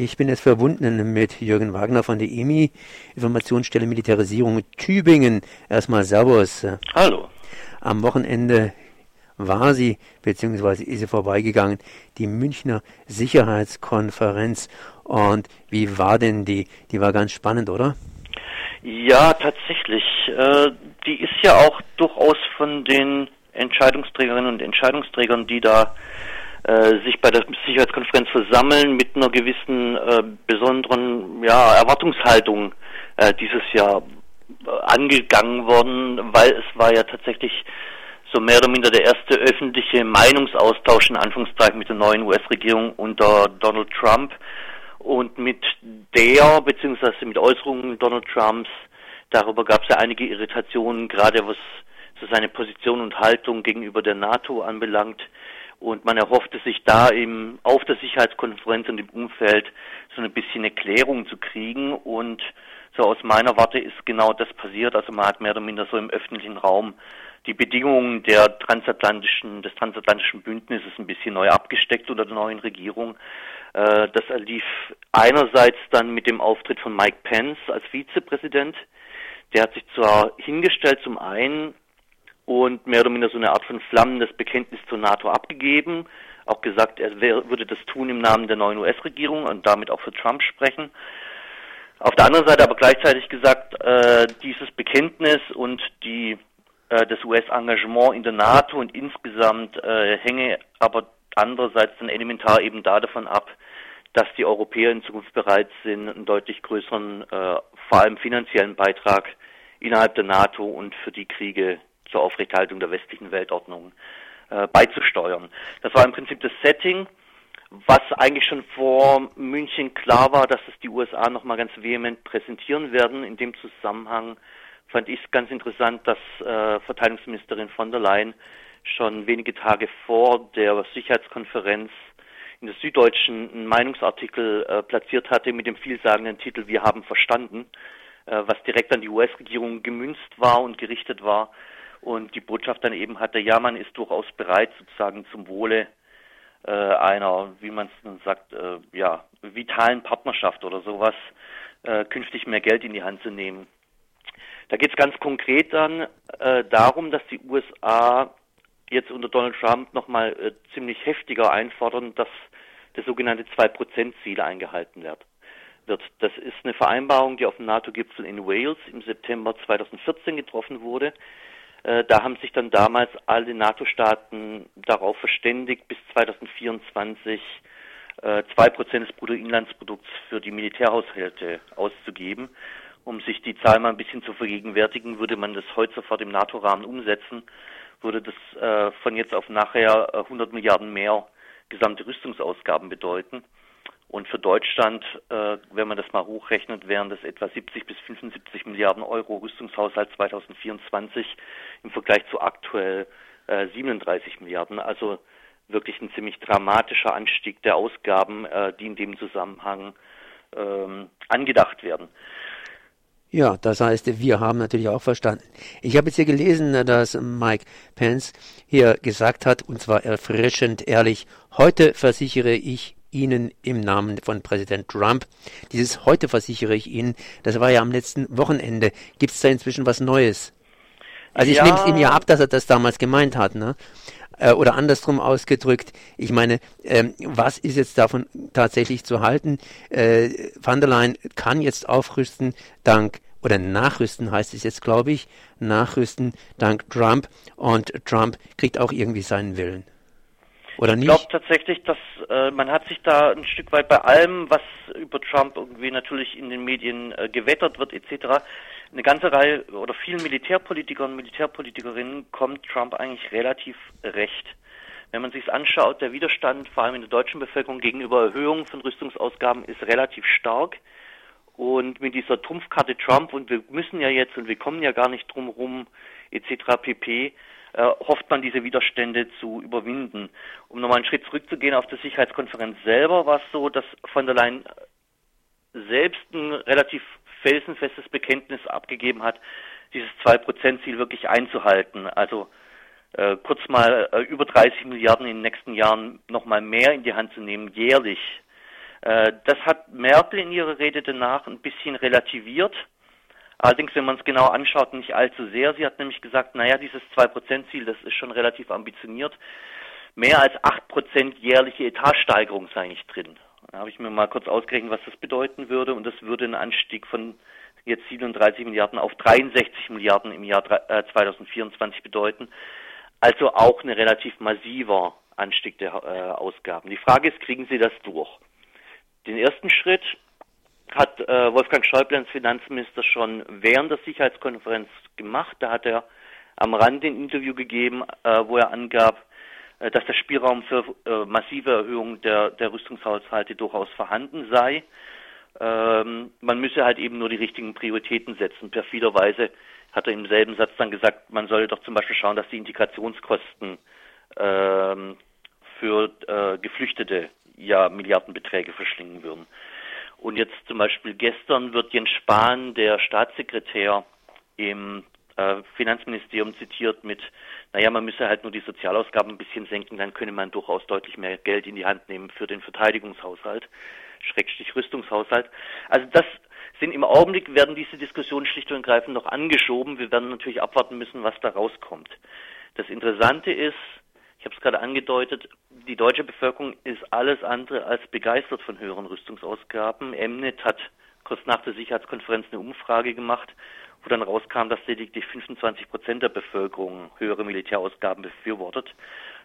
Ich bin jetzt verbunden mit Jürgen Wagner von der EMI, Informationsstelle Militarisierung Tübingen. Erstmal Servus. Hallo. Am Wochenende war sie, beziehungsweise ist sie vorbeigegangen, die Münchner Sicherheitskonferenz. Und wie war denn die? Die war ganz spannend, oder? Ja, tatsächlich. Äh, die ist ja auch durchaus von den Entscheidungsträgerinnen und Entscheidungsträgern, die da sich bei der Sicherheitskonferenz versammeln, mit einer gewissen äh, besonderen ja, Erwartungshaltung äh, dieses Jahr äh, angegangen worden, weil es war ja tatsächlich so mehr oder minder der erste öffentliche Meinungsaustausch in Anführungszeichen mit der neuen US-Regierung unter Donald Trump und mit der beziehungsweise mit Äußerungen Donald Trumps darüber gab es ja einige Irritationen, gerade was so seine Position und Haltung gegenüber der NATO anbelangt. Und man erhoffte sich da eben auf der Sicherheitskonferenz und im Umfeld so ein bisschen eine Klärung zu kriegen. Und so aus meiner Warte ist genau das passiert. Also man hat mehr oder minder so im öffentlichen Raum die Bedingungen der transatlantischen, des transatlantischen Bündnisses ein bisschen neu abgesteckt unter der neuen Regierung. Äh, das lief einerseits dann mit dem Auftritt von Mike Pence als Vizepräsident. Der hat sich zwar hingestellt zum einen und mehr oder minder so eine Art von flammendes Bekenntnis zur NATO abgegeben, auch gesagt, er würde das tun im Namen der neuen US-Regierung und damit auch für Trump sprechen. Auf der anderen Seite aber gleichzeitig gesagt, äh, dieses Bekenntnis und die äh, das US-Engagement in der NATO und insgesamt äh, hänge aber andererseits dann elementar eben da davon ab, dass die Europäer in Zukunft bereit sind, einen deutlich größeren, äh, vor allem finanziellen Beitrag innerhalb der NATO und für die Kriege zur Aufrechterhaltung der westlichen Weltordnung äh, beizusteuern. Das war im Prinzip das Setting, was eigentlich schon vor München klar war, dass es die USA nochmal ganz vehement präsentieren werden. In dem Zusammenhang fand ich es ganz interessant, dass äh, Verteidigungsministerin von der Leyen schon wenige Tage vor der Sicherheitskonferenz in der Süddeutschen einen Meinungsartikel äh, platziert hatte mit dem vielsagenden Titel Wir haben verstanden, äh, was direkt an die US-Regierung gemünzt war und gerichtet war. Und die Botschaft dann eben hatte, ja, man ist durchaus bereit, sozusagen zum Wohle äh, einer, wie man es dann sagt, äh, ja, vitalen Partnerschaft oder sowas, äh, künftig mehr Geld in die Hand zu nehmen. Da geht es ganz konkret dann äh, darum, dass die USA jetzt unter Donald Trump nochmal äh, ziemlich heftiger einfordern, dass das sogenannte Zwei-Prozent-Ziel eingehalten wird. wird. Das ist eine Vereinbarung, die auf dem NATO-Gipfel in Wales im September 2014 getroffen wurde. Äh, da haben sich dann damals alle NATO-Staaten darauf verständigt, bis 2024 äh, zwei Prozent des Bruttoinlandsprodukts für die Militärhaushalte auszugeben. Um sich die Zahl mal ein bisschen zu vergegenwärtigen, würde man das heute sofort im NATO-Rahmen umsetzen würde das äh, von jetzt auf nachher äh, 100 Milliarden mehr gesamte Rüstungsausgaben bedeuten. Und für Deutschland, äh, wenn man das mal hochrechnet, wären das etwa 70 bis 75 Milliarden Euro Rüstungshaushalt 2024 im Vergleich zu aktuell äh, 37 Milliarden. Also wirklich ein ziemlich dramatischer Anstieg der Ausgaben, äh, die in dem Zusammenhang ähm, angedacht werden. Ja, das heißt, wir haben natürlich auch verstanden. Ich habe jetzt hier gelesen, dass Mike Pence hier gesagt hat, und zwar erfrischend ehrlich, heute versichere ich Ihnen im Namen von Präsident Trump. Dieses heute versichere ich Ihnen, das war ja am letzten Wochenende. Gibt es da inzwischen was Neues? Also ich ja. nehme es ihm ja ab, dass er das damals gemeint hat, ne? Äh, oder andersrum ausgedrückt, ich meine, ähm, was ist jetzt davon tatsächlich zu halten? Äh, Van der Leyen kann jetzt aufrüsten dank oder nachrüsten heißt es jetzt, glaube ich, nachrüsten dank Trump und Trump kriegt auch irgendwie seinen Willen. Oder? Ich glaube tatsächlich, dass äh, man hat sich da ein Stück weit bei allem, was über Trump irgendwie natürlich in den Medien äh, gewettert wird etc., eine ganze Reihe oder vielen Militärpolitikern und Militärpolitikerinnen kommt Trump eigentlich relativ recht. Wenn man sich anschaut, der Widerstand vor allem in der deutschen Bevölkerung gegenüber Erhöhungen von Rüstungsausgaben ist relativ stark. Und mit dieser Trumpfkarte Trump, und wir müssen ja jetzt, und wir kommen ja gar nicht drum rum, etc. pp., hofft man diese Widerstände zu überwinden. Um nochmal einen Schritt zurückzugehen auf der Sicherheitskonferenz selber, war es so, dass von der Leyen selbst ein relativ felsenfestes Bekenntnis abgegeben hat, dieses 2%-Ziel wirklich einzuhalten. Also äh, kurz mal äh, über 30 Milliarden in den nächsten Jahren nochmal mehr in die Hand zu nehmen, jährlich. Äh, das hat Merkel in ihrer Rede danach ein bisschen relativiert. Allerdings, wenn man es genau anschaut, nicht allzu sehr. Sie hat nämlich gesagt, naja, dieses 2%-Ziel, das ist schon relativ ambitioniert. Mehr als 8% jährliche Etatsteigerung sei nicht drin. Da habe ich mir mal kurz ausgerechnet, was das bedeuten würde. Und das würde einen Anstieg von jetzt 37 Milliarden auf 63 Milliarden im Jahr 2024 äh, bedeuten. Also auch ein relativ massiver Anstieg der äh, Ausgaben. Die Frage ist, kriegen Sie das durch? Den ersten Schritt hat äh, Wolfgang Schäuble als Finanzminister schon während der Sicherheitskonferenz gemacht. Da hat er am Rande ein Interview gegeben, äh, wo er angab, äh, dass der Spielraum für äh, massive Erhöhungen der, der Rüstungshaushalte durchaus vorhanden sei. Ähm, man müsse halt eben nur die richtigen Prioritäten setzen. Perfiderweise hat er im selben Satz dann gesagt, man solle doch zum Beispiel schauen, dass die Integrationskosten ähm, für äh, Geflüchtete ja Milliardenbeträge verschlingen würden. Und jetzt zum Beispiel gestern wird Jens Spahn, der Staatssekretär im äh, Finanzministerium zitiert mit, naja, man müsse halt nur die Sozialausgaben ein bisschen senken, dann könne man durchaus deutlich mehr Geld in die Hand nehmen für den Verteidigungshaushalt, Schrägstrich Rüstungshaushalt. Also das sind im Augenblick werden diese Diskussionen schlicht und ergreifend noch angeschoben. Wir werden natürlich abwarten müssen, was da rauskommt. Das Interessante ist, ich habe es gerade angedeutet, die deutsche Bevölkerung ist alles andere als begeistert von höheren Rüstungsausgaben. Mnet hat kurz nach der Sicherheitskonferenz eine Umfrage gemacht, wo dann rauskam, dass lediglich 25 Prozent der Bevölkerung höhere Militärausgaben befürwortet.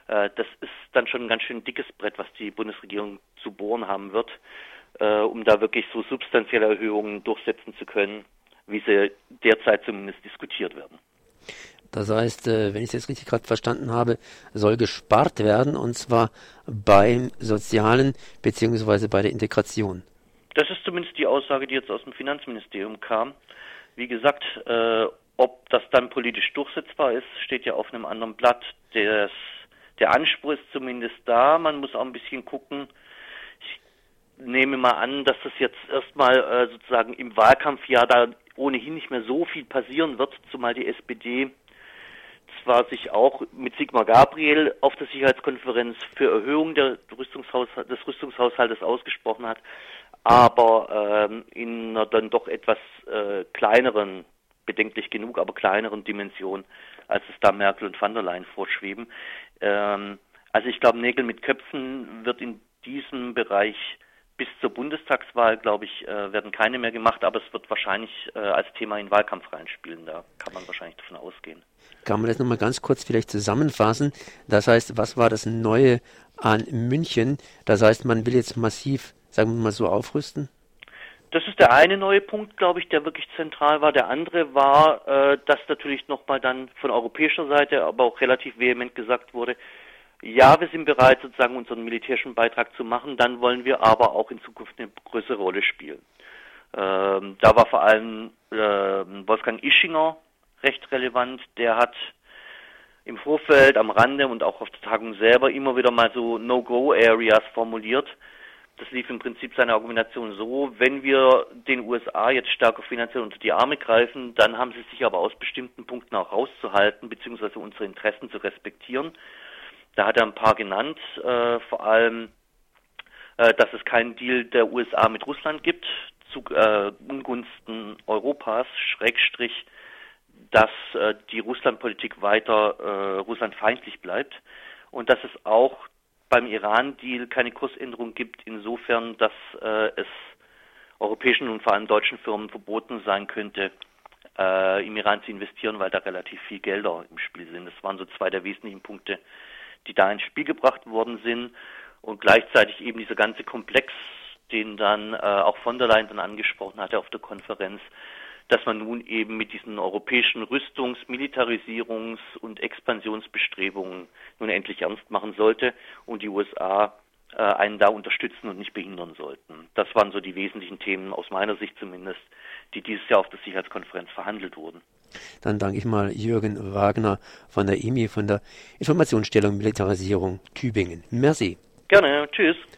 Äh, das ist dann schon ein ganz schön dickes Brett, was die Bundesregierung zu bohren haben wird, äh, um da wirklich so substanzielle Erhöhungen durchsetzen zu können, wie sie derzeit zumindest diskutiert werden. Das heißt, äh, wenn ich es jetzt richtig gerade verstanden habe, soll gespart werden und zwar beim Sozialen beziehungsweise bei der Integration. Das ist zumindest die Aussage, die jetzt aus dem Finanzministerium kam. Wie gesagt, äh, ob das dann politisch durchsetzbar ist, steht ja auf einem anderen Blatt. Des, der Anspruch ist zumindest da. Man muss auch ein bisschen gucken. Ich nehme mal an, dass das jetzt erstmal äh, sozusagen im Wahlkampfjahr da ohnehin nicht mehr so viel passieren wird, zumal die SPD zwar sich auch mit Sigmar Gabriel auf der Sicherheitskonferenz für Erhöhung Rüstungshaushalt, des Rüstungshaushaltes ausgesprochen hat, aber ähm, in einer dann doch etwas äh, kleineren, bedenklich genug, aber kleineren Dimension, als es da Merkel und van der Leyen vorschweben. Ähm, also ich glaube, Nägel mit Köpfen wird in diesem Bereich bis zur Bundestagswahl, glaube ich, äh, werden keine mehr gemacht, aber es wird wahrscheinlich äh, als Thema in Wahlkampf reinspielen. Da kann man wahrscheinlich davon ausgehen. Kann man das nochmal ganz kurz vielleicht zusammenfassen? Das heißt, was war das Neue an München? Das heißt, man will jetzt massiv, sagen wir mal so, aufrüsten? Das ist der eine neue Punkt, glaube ich, der wirklich zentral war. Der andere war, äh, dass natürlich nochmal dann von europäischer Seite, aber auch relativ vehement gesagt wurde, ja, wir sind bereit, sozusagen unseren militärischen Beitrag zu machen, dann wollen wir aber auch in Zukunft eine größere Rolle spielen. Ähm, da war vor allem äh, Wolfgang Ischinger recht relevant. Der hat im Vorfeld, am Rande und auch auf der Tagung selber immer wieder mal so No-Go-Areas formuliert. Das lief im Prinzip seine Argumentation so, wenn wir den USA jetzt stärker finanziell unter die Arme greifen, dann haben sie sich aber aus bestimmten Punkten auch rauszuhalten, beziehungsweise unsere Interessen zu respektieren. Da hat er ein paar genannt, äh, vor allem, äh, dass es keinen Deal der USA mit Russland gibt, zu äh, Ungunsten Europas, Schrägstrich, dass äh, die Russlandpolitik weiter äh, russlandfeindlich bleibt und dass es auch beim Iran-Deal keine Kursänderung gibt, insofern, dass äh, es europäischen und vor allem deutschen Firmen verboten sein könnte, äh, im Iran zu investieren, weil da relativ viel Gelder im Spiel sind. Das waren so zwei der wesentlichen Punkte, die da ins Spiel gebracht worden sind und gleichzeitig eben dieser ganze Komplex, den dann äh, auch von der Leyen dann angesprochen hatte auf der Konferenz, dass man nun eben mit diesen europäischen Rüstungs-, Militarisierungs- und Expansionsbestrebungen nun endlich ernst machen sollte und die USA äh, einen da unterstützen und nicht behindern sollten. Das waren so die wesentlichen Themen aus meiner Sicht zumindest, die dieses Jahr auf der Sicherheitskonferenz verhandelt wurden. Dann danke ich mal Jürgen Wagner von der EMI, von der Informationsstellung Militarisierung Tübingen. Merci. Gerne. Tschüss.